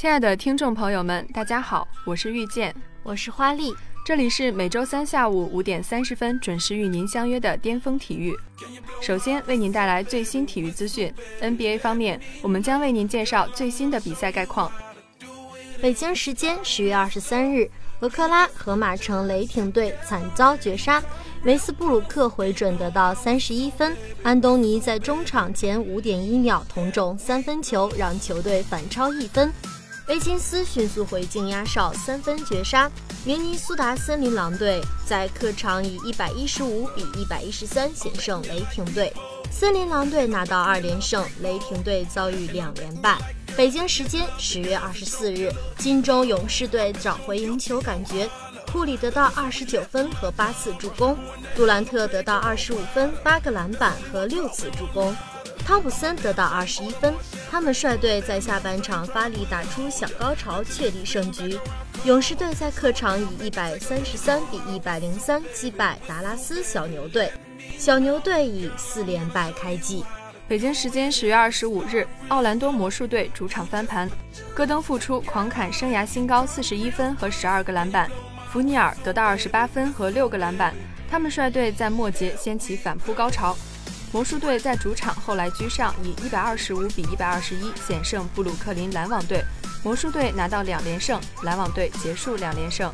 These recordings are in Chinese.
亲爱的听众朋友们，大家好，我是遇见，我是花丽，这里是每周三下午五点三十分准时与您相约的巅峰体育。首先为您带来最新体育资讯。NBA 方面，我们将为您介绍最新的比赛概况。北京时间十月二十三日，俄克拉荷马城雷霆队惨遭绝杀，维斯布鲁克回准得到三十一分，安东尼在中场前五点一秒同中三分球，让球队反超一分。威金斯迅速回敬压哨，三分绝杀。明尼苏达森林狼队在客场以一百一十五比一百一十三险胜雷霆队，森林狼队拿到二连胜，雷霆队遭遇两连败。北京时间十月二十四日，金州勇士队找回赢球感觉，库里得到二十九分和八次助攻，杜兰特得到二十五分、八个篮板和六次助攻。汤普森得到二十一分，他们率队在下半场发力打出小高潮，确立胜局。勇士队在客场以一百三十三比一百零三击败达拉斯小牛队，小牛队以四连败开季。北京时间十月二十五日，奥兰多魔术队主场翻盘，戈登复出狂砍生涯新高四十一分和十二个篮板，福尼尔得到二十八分和六个篮板，他们率队在末节掀起反扑高潮。魔术队在主场后来居上，以一百二十五比一百二十一险胜布鲁克林篮网队，魔术队拿到两连胜，篮网队结束两连胜。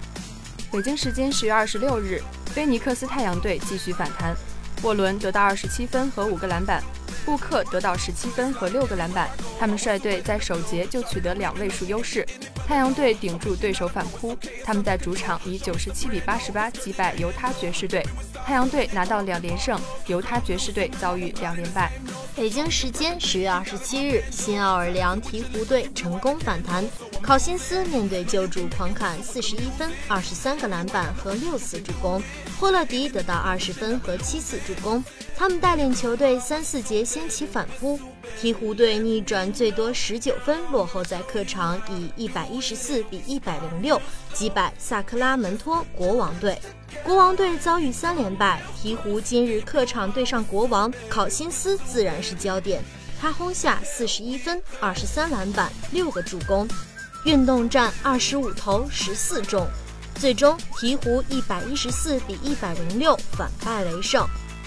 北京时间十月二十六日，菲尼克斯太阳队继续反弹，沃伦得到二十七分和五个篮板，布克得到十七分和六个篮板，他们率队在首节就取得两位数优势。太阳队顶住对手反扑，他们在主场以九十七比八十八击败犹他爵士队，太阳队拿到两连胜，犹他爵士队遭遇两连败。北京时间十月二十七日，新奥尔良鹈鹕队成功反弹，考辛斯面对旧主狂砍四十一分、二十三个篮板和六次助攻，霍勒迪得到二十分和七次助攻，他们带领球队三四节掀起反扑。鹈鹕队逆转，最多十九分落后，在客场以一百一十四比一百零六击败萨克拉门托国王队。国王队遭遇三连败。鹈鹕今日客场对上国王，考辛斯自然是焦点。他轰下四十一分、二十三篮板、六个助攻，运动战二十五投十四中，最终鹈鹕一百一十四比一百零六反败为胜。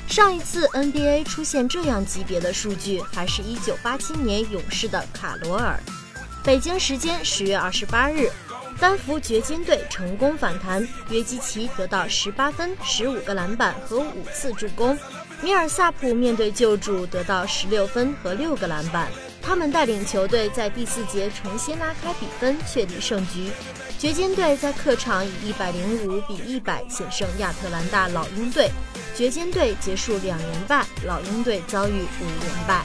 上一次 NBA 出现这样级别的数据，还是一九八七年勇士的卡罗尔。北京时间十月二十八日，丹佛掘金队成功反弹，约基奇得到十八分、十五个篮板和五次助攻。米尔萨普面对旧主得到十六分和六个篮板，他们带领球队在第四节重新拉开比分，确立胜局。掘金队在客场以一百零五比一百险胜亚特兰大老鹰队。掘金队结束两连败，老鹰队遭遇五连败。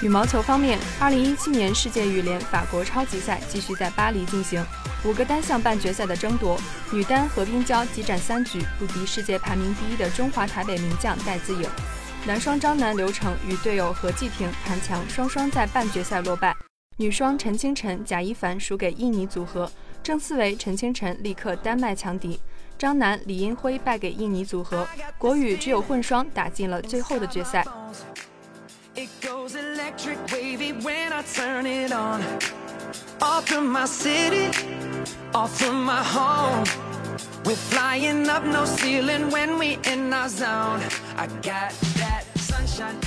羽毛球方面，二零一七年世界羽联法国超级赛继续在巴黎进行。五个单项半决赛的争夺，女单何冰娇激战三局不敌世界排名第一的中华台北名将戴资颖，男双张楠刘成与队友何继婷谈强，双双在半决赛落败。女双陈清晨贾一凡输给印尼组合，郑思维陈清晨力克丹麦强敌，张楠李英辉败给印尼组合，国羽只有混双打进了最后的决赛。off from my city, off from my home. We're flying up no ceiling when we in our zone. I got that sunshine.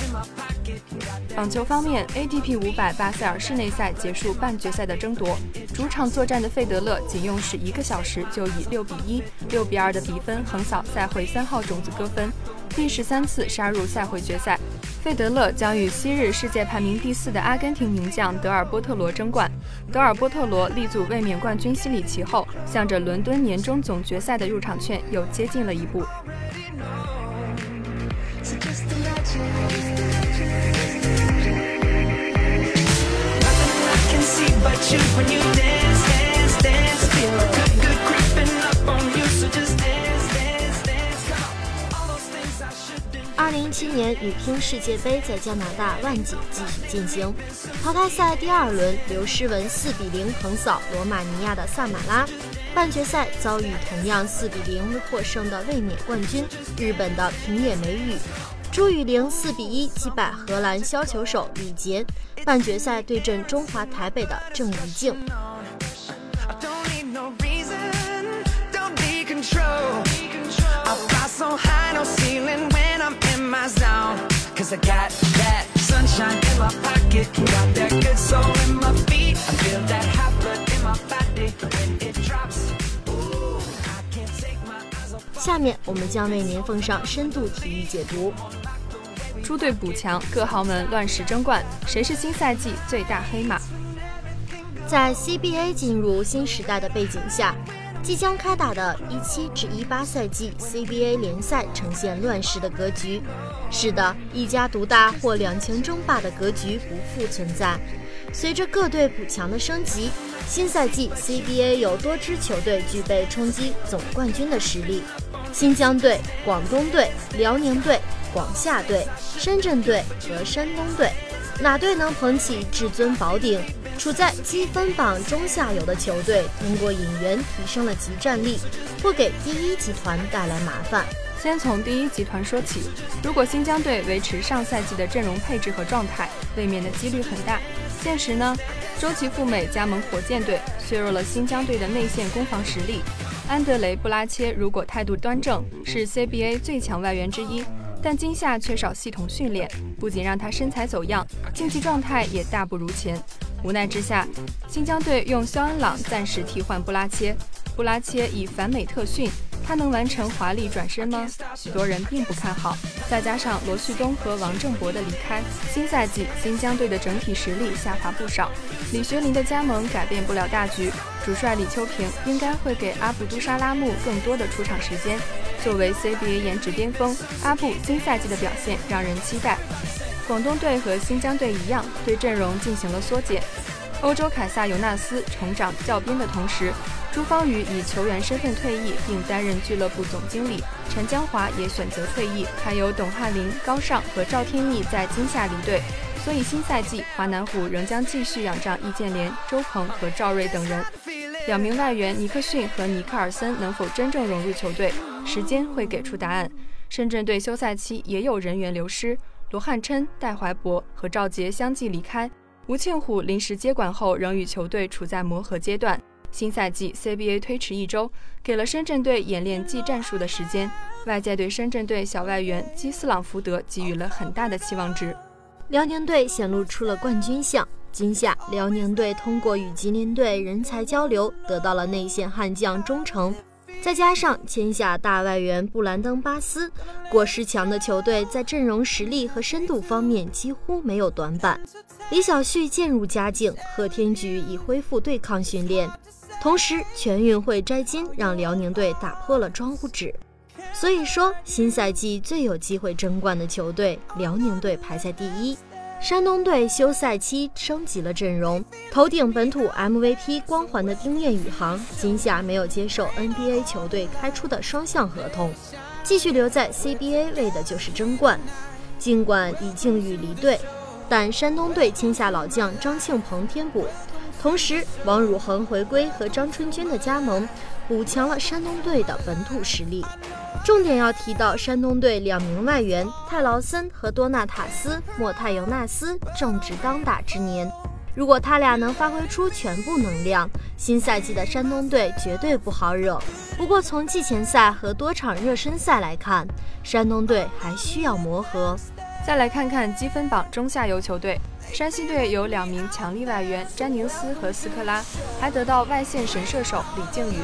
网球方面，ATP 五百巴塞尔室内赛结束半决赛的争夺，主场作战的费德勒仅用时一个小时就以六比一、六比二的比分横扫赛会三号种子戈芬，第十三次杀入赛会决赛。费德勒将与昔日世界排名第四的阿根廷名将德尔波特罗争冠。德尔波特罗力阻卫冕冠军西里奇后，向着伦敦年终总决赛的入场券又接近了一步。二零一七年女乒世界杯在加拿大万锦继续进行，淘汰赛第二轮，刘诗雯四比零横扫罗马尼亚的萨马拉，半决赛遭遇同样四比零获胜的卫冕冠军日本的平野美宇，朱雨玲四比一击败荷兰削球手李杰，半决赛对阵中华台北的郑怡静。下面我们将为您奉上深度体育解读。猪队补强，各豪门乱世争冠，谁是新赛季最大黑马？在 CBA 进入新时代的背景下。即将开打的一七至一八赛季 CBA 联赛呈现乱世的格局。是的，一家独大或两强争霸的格局不复存在。随着各队补强的升级，新赛季 CBA 有多支球队具备冲击总冠军的实力：新疆队、广东队、辽宁队、广厦队、深圳队和山东队。哪队能捧起至尊宝鼎？处在积分榜中下游的球队，通过引援提升了集战力，或给第一集团带来麻烦。先从第一集团说起，如果新疆队维持上赛季的阵容配置和状态，卫冕的几率很大。现实呢？周琦赴美加盟火箭队，削弱了新疆队的内线攻防实力。安德雷·布拉切如果态度端正，是 CBA 最强外援之一。但今夏缺少系统训练，不仅让他身材走样，竞技状态也大不如前。无奈之下，新疆队用肖恩朗暂时替换布拉切。布拉切以反美特训，他能完成华丽转身吗？许多人并不看好。再加上罗旭东和王正博的离开，新赛季新疆队的整体实力下滑不少。李学林的加盟改变不了大局，主帅李秋平应该会给阿布都沙拉木更多的出场时间。作为 CBA 颜值巅峰，阿布新赛季的表现让人期待。广东队和新疆队一样，对阵容进行了缩减。欧洲凯撒尤纳斯重掌教鞭的同时，朱芳雨以球员身份退役，并担任俱乐部总经理。陈江华也选择退役，还有董翰林、高尚和赵天翼在今夏离队。所以新赛季华南虎仍将继续仰仗易建联、周鹏和赵睿等人。两名外援尼克逊和尼克尔森能否真正融入球队，时间会给出答案。深圳队休赛期也有人员流失。罗汉琛、戴怀博和赵杰相继离开，吴庆虎临时接管后仍与球队处在磨合阶段。新赛季 CBA 推迟一周，给了深圳队演练技战术的时间。外界对深圳队小外援基斯朗福德给予了很大的期望值。辽宁队显露出了冠军相。今夏，辽宁队通过与吉林队人才交流，得到了内线悍将钟诚。再加上签下大外援布兰登·巴斯，果实强的球队在阵容实力和深度方面几乎没有短板。李晓旭渐入佳境，贺天举已恢复对抗训练，同时全运会摘金让辽宁队打破了庄户纸。所以说，新赛季最有机会争冠的球队，辽宁队排在第一。山东队休赛期升级了阵容，头顶本土 MVP 光环的丁彦雨航，今夏没有接受 NBA 球队开出的双向合同，继续留在 CBA 为的就是争冠。尽管李靖宇离队，但山东队签下老将张庆鹏添补，同时王汝恒回归和张春军的加盟，补强了山东队的本土实力。重点要提到山东队两名外援泰劳森和多纳塔斯·莫泰尤纳斯正值当打之年，如果他俩能发挥出全部能量，新赛季的山东队绝对不好惹。不过从季前赛和多场热身赛来看，山东队还需要磨合。再来看看积分榜中下游球队，山西队有两名强力外援詹宁斯和斯科拉，还得到外线神射手李靖宇。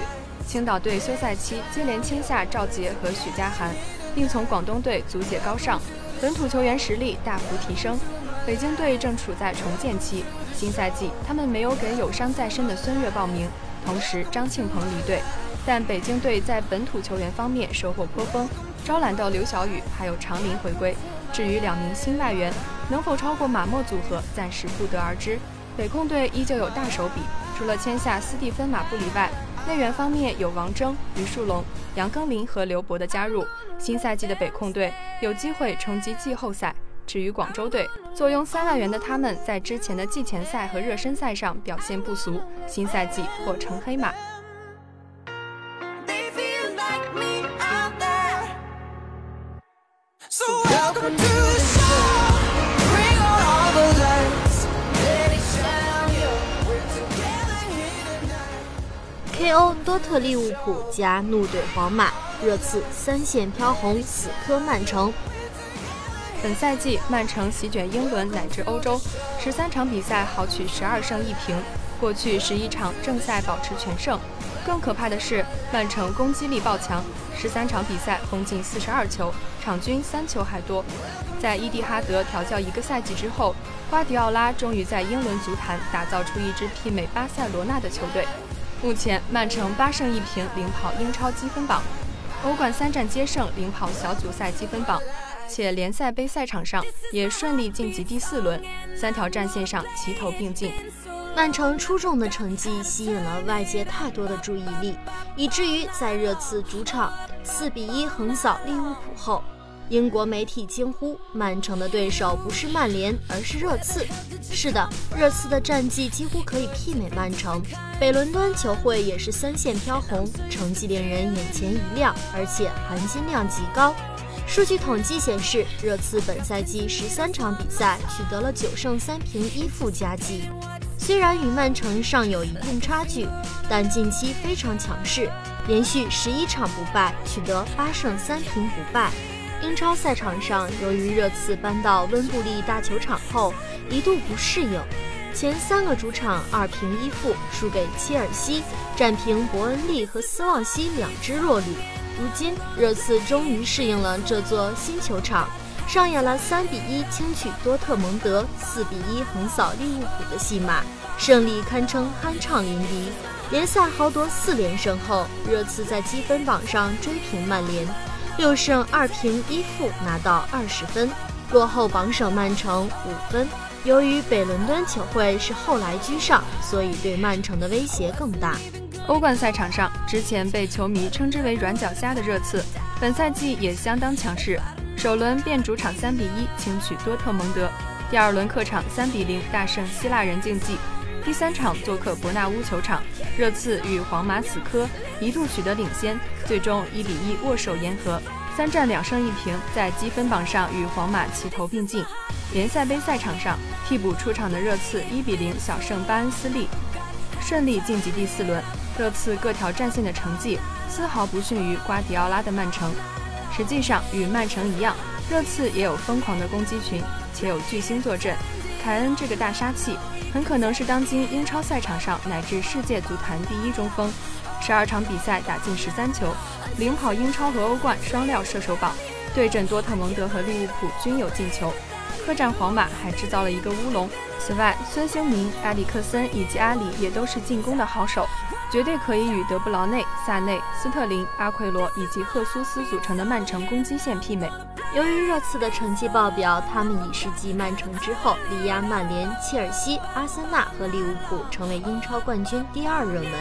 青岛队休赛期接连签下赵杰和许家涵，并从广东队租借高尚，本土球员实力大幅提升。北京队正处在重建期，新赛季他们没有给有伤在身的孙悦报名，同时张庆鹏离队，但北京队在本土球员方面收获颇丰，招揽到刘晓宇还有常林回归。至于两名新外援能否超过马莫组合，暂时不得而知。北控队依旧有大手笔，除了签下斯蒂芬马布里外。内援方面有王峥、于树龙、杨庚林和刘博的加入，新赛季的北控队有机会冲击季后赛。至于广州队，坐拥三万元的他们在之前的季前赛和热身赛上表现不俗，新赛季或成黑马。K.O. 多特利物浦加怒怼皇马，热刺三线飘红，死磕曼城。本赛季曼城席卷英伦乃至欧洲，十三场比赛豪取十二胜一平，过去十一场正赛保持全胜。更可怕的是，曼城攻击力爆强，十三场比赛攻进四十二球，场均三球还多。在伊蒂哈德调教一个赛季之后，瓜迪奥拉终于在英伦足坛打造出一支媲美巴塞罗那的球队。目前，曼城八胜一平，领跑英超积分榜；欧冠三战皆胜，领跑小组赛积分榜。且联赛杯赛场上也顺利晋级第四轮，三条战线上齐头并进。曼城出众的成绩吸引了外界太多的注意力，以至于在热刺主场四比一横扫利物浦后，英国媒体惊呼：“曼城的对手不是曼联，而是热刺。”是的，热刺的战绩几乎可以媲美曼城。北伦敦球会也是三线飘红，成绩令人眼前一亮，而且含金量极高。数据统计显示，热刺本赛季十三场比赛取得了九胜三平一负佳绩。虽然与曼城尚有一定差距，但近期非常强势，连续十一场不败，取得八胜三平不败。英超赛场上，由于热刺搬到温布利大球场后一度不适应，前三个主场二平一负，输给切尔西，战平伯恩利和斯旺西两支弱旅。如今，热刺终于适应了这座新球场。上演了三比一轻取多特蒙德、四比一横扫利物浦的戏码，胜利堪称酣畅淋漓。联赛豪夺四连胜后，热刺在积分榜上追平曼联，六胜二平一负，拿到二十分，落后榜首曼城五分。由于北伦敦球会是后来居上，所以对曼城的威胁更大。欧冠赛场上，之前被球迷称之为“软脚虾”的热刺，本赛季也相当强势。首轮便主场三比一轻取多特蒙德，第二轮客场三比零大胜希腊人竞技，第三场做客伯纳乌球场，热刺与皇马死磕，一度取得领先，最终一比一握手言和，三战两胜一平，在积分榜上与皇马齐头并进。联赛杯赛场上，替补出场的热刺一比零小胜巴恩斯利，顺利晋级第四轮。热刺各条战线的成绩丝毫不逊于瓜迪奥拉的曼城。实际上，与曼城一样，热刺也有疯狂的攻击群，且有巨星坐镇。凯恩这个大杀器，很可能是当今英超赛场上乃至世界足坛第一中锋。十二场比赛打进十三球，领跑英超和欧冠双料射手榜。对阵多特蒙德和利物浦均有进球，客战皇马还制造了一个乌龙。此外，孙兴民、埃里克森以及阿里也都是进攻的好手。绝对可以与德布劳内、萨内、斯特林、阿奎罗以及赫苏斯组成的曼城攻击线媲美。由于热刺的成绩爆表，他们已是继曼城之后力压曼联、切尔西、阿森纳和利物浦，成为英超冠军第二热门。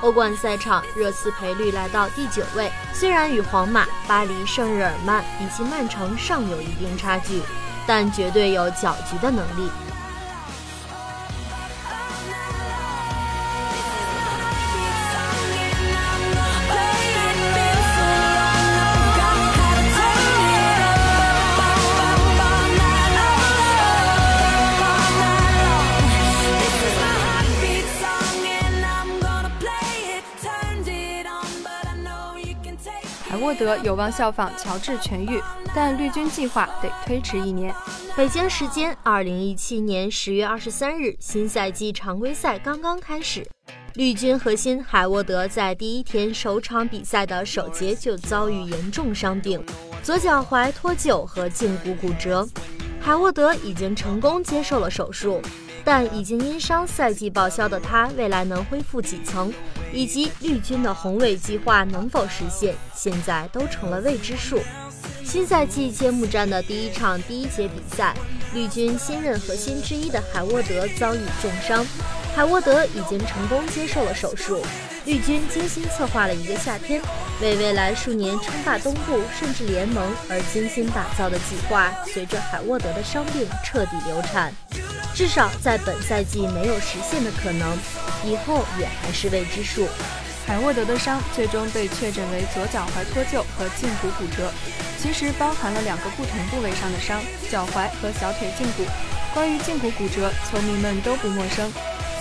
欧冠赛场，热刺赔率来到第九位，虽然与皇马、巴黎圣日耳曼以及曼城尚有一定差距，但绝对有搅局的能力。德有望效仿乔治痊愈，但绿军计划得推迟一年。北京时间二零一七年十月二十三日，新赛季常规赛刚刚开始，绿军核心海沃德在第一天首场比赛的首节就遭遇严重伤病，左脚踝脱臼和胫骨骨折。海沃德已经成功接受了手术。但已经因伤赛季报销的他，未来能恢复几层，以及绿军的宏伟计划能否实现，现在都成了未知数。新赛季揭幕战的第一场第一节比赛，绿军新任核心之一的海沃德遭遇重伤，海沃德已经成功接受了手术。绿军精心策划了一个夏天，为未来数年称霸东部甚至联盟而精心打造的计划，随着海沃德的伤病彻底流产。至少在本赛季没有实现的可能，以后也还是未知数。海沃德的伤最终被确诊为左脚踝脱臼和胫骨骨折，其实包含了两个不同部位上的伤：脚踝和小腿胫骨。关于胫骨骨折，球迷们都不陌生。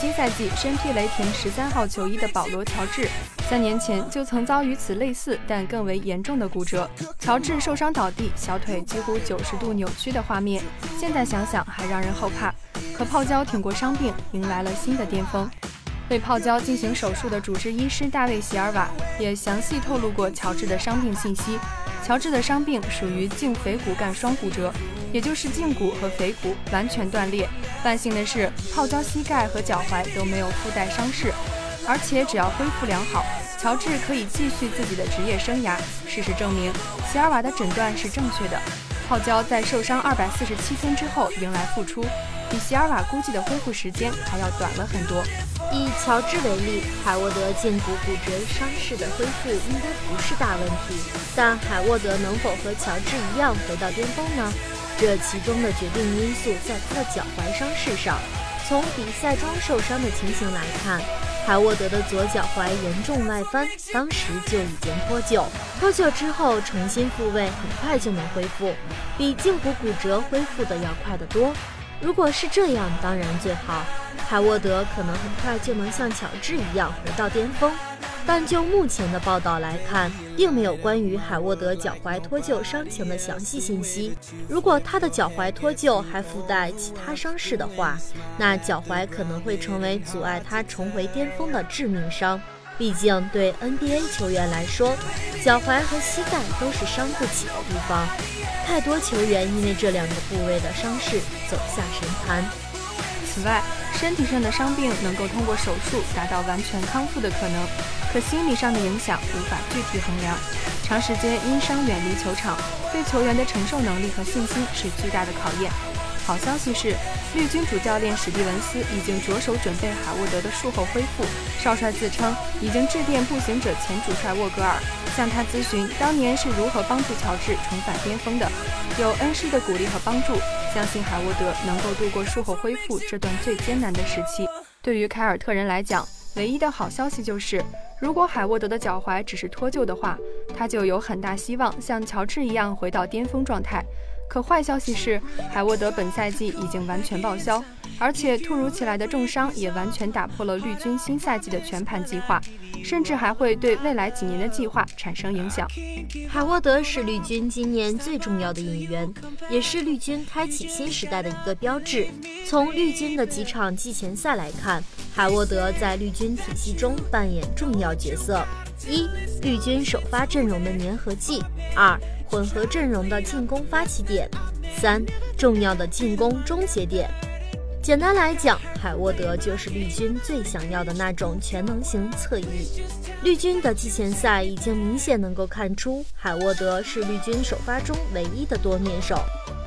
新赛季身披雷霆十三号球衣的保罗·乔治，三年前就曾遭遇此类似但更为严重的骨折。乔治受伤倒地，小腿几乎九十度扭曲的画面，现在想想还让人后怕。可泡椒挺过伤病，迎来了新的巅峰。为泡椒进行手术的主治医师大卫·席尔瓦也详细透露过乔治的伤病信息。乔治的伤病属于胫腓骨干双骨折。也就是胫骨和腓骨完全断裂。万幸的是，泡椒膝盖和脚踝都没有附带伤势，而且只要恢复良好，乔治可以继续自己的职业生涯。事实证明，席尔瓦的诊断是正确的。泡椒在受伤二百四十七天之后迎来复出，比席尔瓦估计的恢复时间还要短了很多。以乔治为例，海沃德胫骨骨折伤势的恢复应该不是大问题，但海沃德能否和乔治一样回到巅峰呢？这其中的决定因素在他的脚踝伤势上。从比赛中受伤的情形来看，海沃德的左脚踝严重外翻，当时就已经脱臼。脱臼之后重新复位，很快就能恢复，比胫骨骨折恢复的要快得多。如果是这样，当然最好。海沃德可能很快就能像乔治一样回到巅峰。但就目前的报道来看，并没有关于海沃德脚踝脱臼伤情的详细信息。如果他的脚踝脱臼还附带其他伤势的话，那脚踝可能会成为阻碍他重回巅峰的致命伤。毕竟对 NBA 球员来说，脚踝和膝盖都是伤不起的地方。太多球员因为这两个部位的伤势走下神坛。此外，身体上的伤病能够通过手术达到完全康复的可能，可心理上的影响无法具体衡量。长时间因伤远离球场，对球员的承受能力和信心是巨大的考验。好消息是，绿军主教练史蒂文斯已经着手准备海沃德的术后恢复。少帅自称已经致电步行者前主帅沃格尔，向他咨询当年是如何帮助乔治重返巅峰的，有恩师的鼓励和帮助。相信海沃德能够度过术后恢复这段最艰难的时期。对于凯尔特人来讲，唯一的好消息就是，如果海沃德的脚踝只是脱臼的话，他就有很大希望像乔治一样回到巅峰状态。可坏消息是，海沃德本赛季已经完全报销，而且突如其来的重伤也完全打破了绿军新赛季的全盘计划，甚至还会对未来几年的计划产生影响。海沃德是绿军今年最重要的引援，也是绿军开启新时代的一个标志。从绿军的几场季前赛来看，海沃德在绿军体系中扮演重要角色：一、绿军首发阵容的粘合剂；二。混合阵容的进攻发起点，三重要的进攻终结点。简单来讲，海沃德就是绿军最想要的那种全能型侧翼。绿军的季前赛已经明显能够看出，海沃德是绿军首发中唯一的多面手，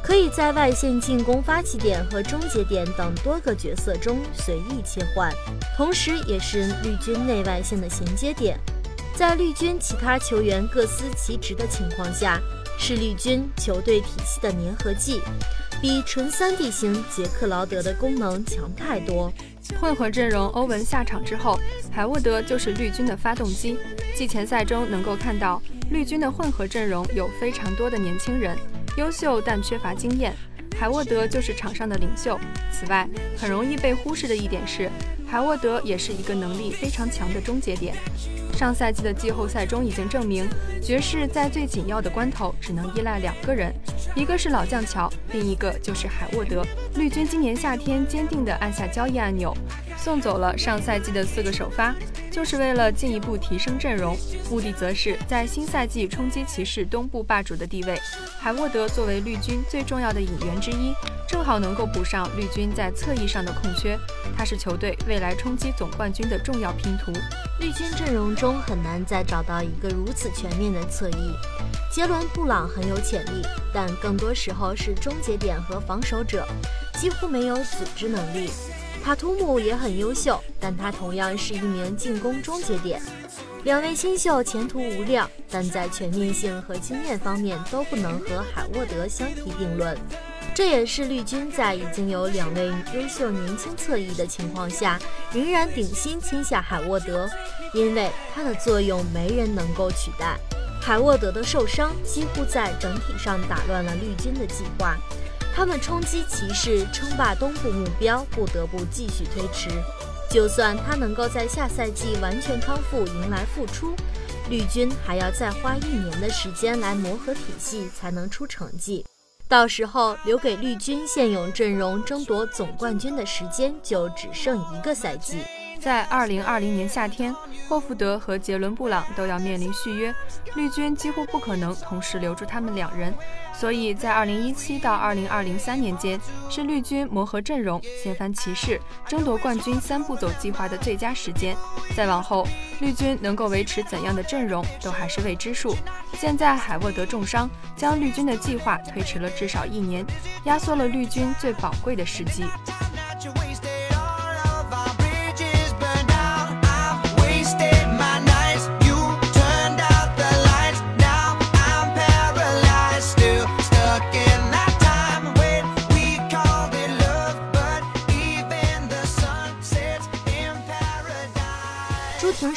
可以在外线进攻发起点和终结点等多个角色中随意切换，同时也是绿军内外线的衔接点。在绿军其他球员各司其职的情况下，是绿军球队体系的粘合剂，比纯三 D 型杰克劳德的功能强太多。混合阵容欧文下场之后，海沃德就是绿军的发动机。季前赛中能够看到，绿军的混合阵容有非常多的年轻人，优秀但缺乏经验。海沃德就是场上的领袖。此外，很容易被忽视的一点是，海沃德也是一个能力非常强的终结点。上赛季的季后赛中已经证明，爵士在最紧要的关头只能依赖两个人，一个是老将乔，另一个就是海沃德。绿军今年夏天坚定地按下交易按钮，送走了上赛季的四个首发，就是为了进一步提升阵容，目的则是在新赛季冲击骑士东部霸主的地位。海沃德作为绿军最重要的引援之一，正好能够补上绿军在侧翼上的空缺，他是球队未来冲击总冠军的重要拼图。绿军阵容中很难再找到一个如此全面的侧翼。杰伦·布朗很有潜力，但更多时候是终结点和防守者，几乎没有组织能力。塔图姆也很优秀，但他同样是一名进攻终结点。两位新秀前途无量，但在全面性和经验方面都不能和海沃德相提并论。这也是绿军在已经有两位优秀年轻侧翼的情况下，仍然顶薪签下海沃德，因为他的作用没人能够取代。海沃德的受伤几乎在整体上打乱了绿军的计划。他们冲击骑士称霸东部目标不得不继续推迟。就算他能够在下赛季完全康复，迎来复出，绿军还要再花一年的时间来磨合体系，才能出成绩。到时候留给绿军现有阵容争夺总冠军的时间就只剩一个赛季。在二零二零年夏天，霍福德和杰伦布朗都要面临续约，绿军几乎不可能同时留住他们两人，所以在二零一七到二零二零三年间，是绿军磨合阵容、掀翻骑士、争夺冠军三步走计划的最佳时间。再往后，绿军能够维持怎样的阵容都还是未知数。现在海沃德重伤，将绿军的计划推迟了至少一年，压缩了绿军最宝贵的时机。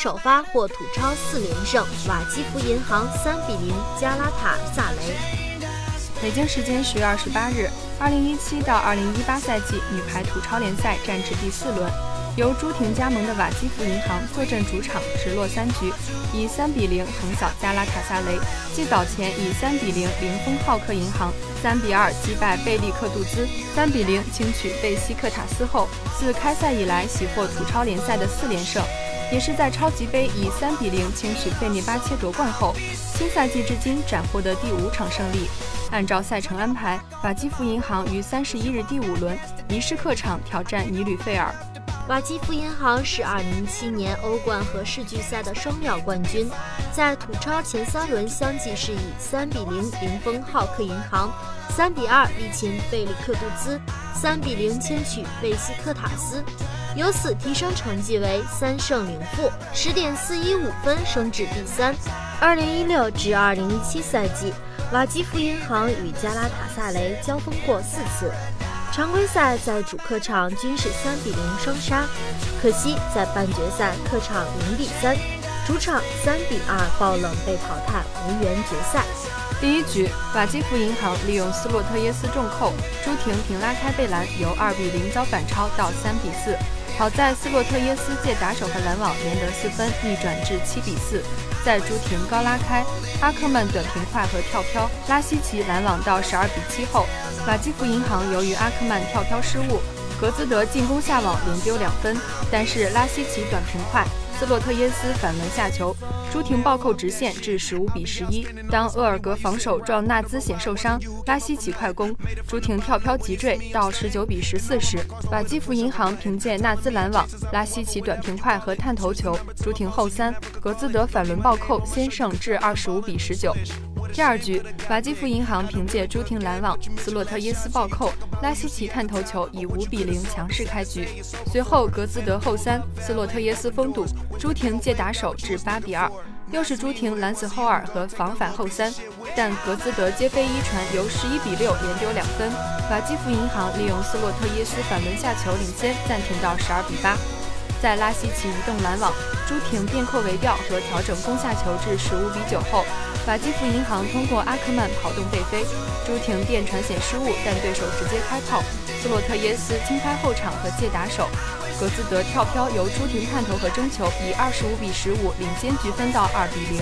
首发获土超四连胜，瓦基弗银行三比零加拉塔萨雷。北京时间十月二十八日，二零一七到二零一八赛季女排土超联赛战至第四轮，由朱婷加盟的瓦基弗银行坐镇主场直落三局，以三比零横扫加拉塔萨雷。继早前以三比零零封浩克银行，三比二击败贝利克杜兹，三比零轻取贝西克塔斯后，自开赛以来喜获土超联赛的四连胜。也是在超级杯以三比零轻取费涅巴切夺冠后，新赛季至今斩获的第五场胜利。按照赛程安排，瓦基弗银行于三十一日第五轮移师客场挑战尼吕费尔。瓦基弗银行是二零一七年欧冠和世俱赛的双料冠军，在土超前三轮相继是以三比零零封浩克银行，三比二力擒贝里克杜兹，三比零轻取贝西克塔斯。由此提升成绩为三胜零负，十点四一五分升至第三。二零一六至二零一七赛季，瓦基弗银行与加拉塔萨雷交锋过四次，常规赛在主客场均是三比零双杀，可惜在半决赛客场零比三，主场三比二爆冷被淘汰，无缘决赛。第一局，瓦基弗银行利用斯洛特耶斯重扣，朱婷平拉开贝兰，由二比零遭反超到三比四。好在斯洛特耶斯借打手和拦网连得四分，逆转至七比四。在朱婷高拉开，阿克曼短平快和跳飘，拉希奇拦网到十二比七后，马基福银行由于阿克曼跳飘失误，格兹德进攻下网连丢两分，但是拉希奇短平快。斯洛特耶斯反门下球，朱婷暴扣直线至十五比十一。当厄尔格防守撞纳兹显受伤，拉希奇快攻，朱婷跳飘急坠到十九比十四时，瓦基弗银行凭借纳兹拦网、拉希奇短平快和探头球，朱婷后三，格兹德反轮暴扣先胜至二十五比十九。第二局，瓦基弗银行凭借朱婷拦网、斯洛特耶斯暴扣、拉希奇探头球，以五比零强势开局。随后格兹德后三，斯洛特耶斯封堵，朱婷借打手至八比二。又是朱婷拦死后二和防反后三，但格兹德接飞一传，由十一比六连丢两分。瓦基弗银行利用斯洛特耶斯反轮下球领先，暂停到十二比八。在拉希奇移动拦网、朱婷变扣为吊和调整攻下球至十五比九后，瓦基弗银行通过阿克曼跑动背飞，朱婷垫传险失误，但对手直接开炮。斯洛特耶斯轻拍后场和借打手，格兹德跳飘由朱婷探头和争球，以二十五比十五领先局分到二比零。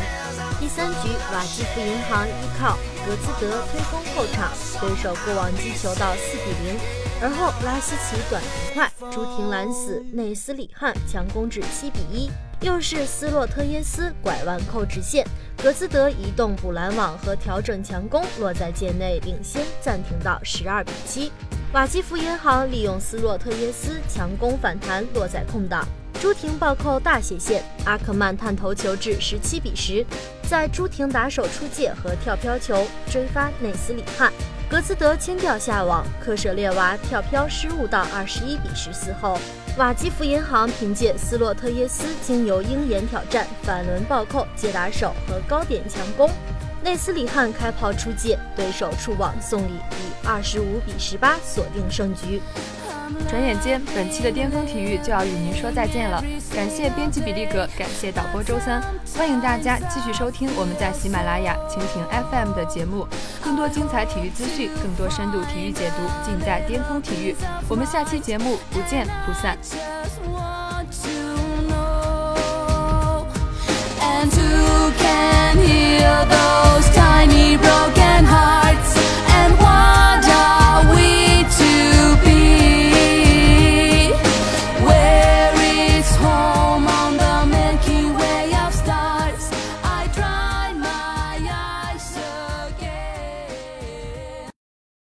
第三局，瓦基弗银行依靠格兹德推攻后场，对手过网击球到四比零。而后拉希奇短平快，朱婷拦死内斯里汉，强攻至七比一。又是斯洛特耶斯拐弯扣直线，格兹德移动补拦网和调整强攻，落在界内领先，暂停到十二比七。瓦基弗银行利用斯洛特耶斯强攻反弹，落在空档，朱婷暴扣大斜线，阿克曼探头球至十七比十。在朱婷打手出界和跳飘球追发内斯里汉。格斯德牵吊下网，科舍列娃跳飘失误到二十一比十四后，瓦基弗银行凭借斯洛特耶斯经由鹰眼挑战、反轮暴扣、接打手和高点强攻，内斯里汉开炮出界，对手触网送礼，以二十五比十八锁定胜局。转眼间，本期的巅峰体育就要与您说再见了。感谢编辑比利格，感谢导播周三，欢迎大家继续收听我们在喜马拉雅、蜻蜓 FM 的节目。更多精彩体育资讯，更多深度体育解读，尽在巅峰体育。我们下期节目不见不散。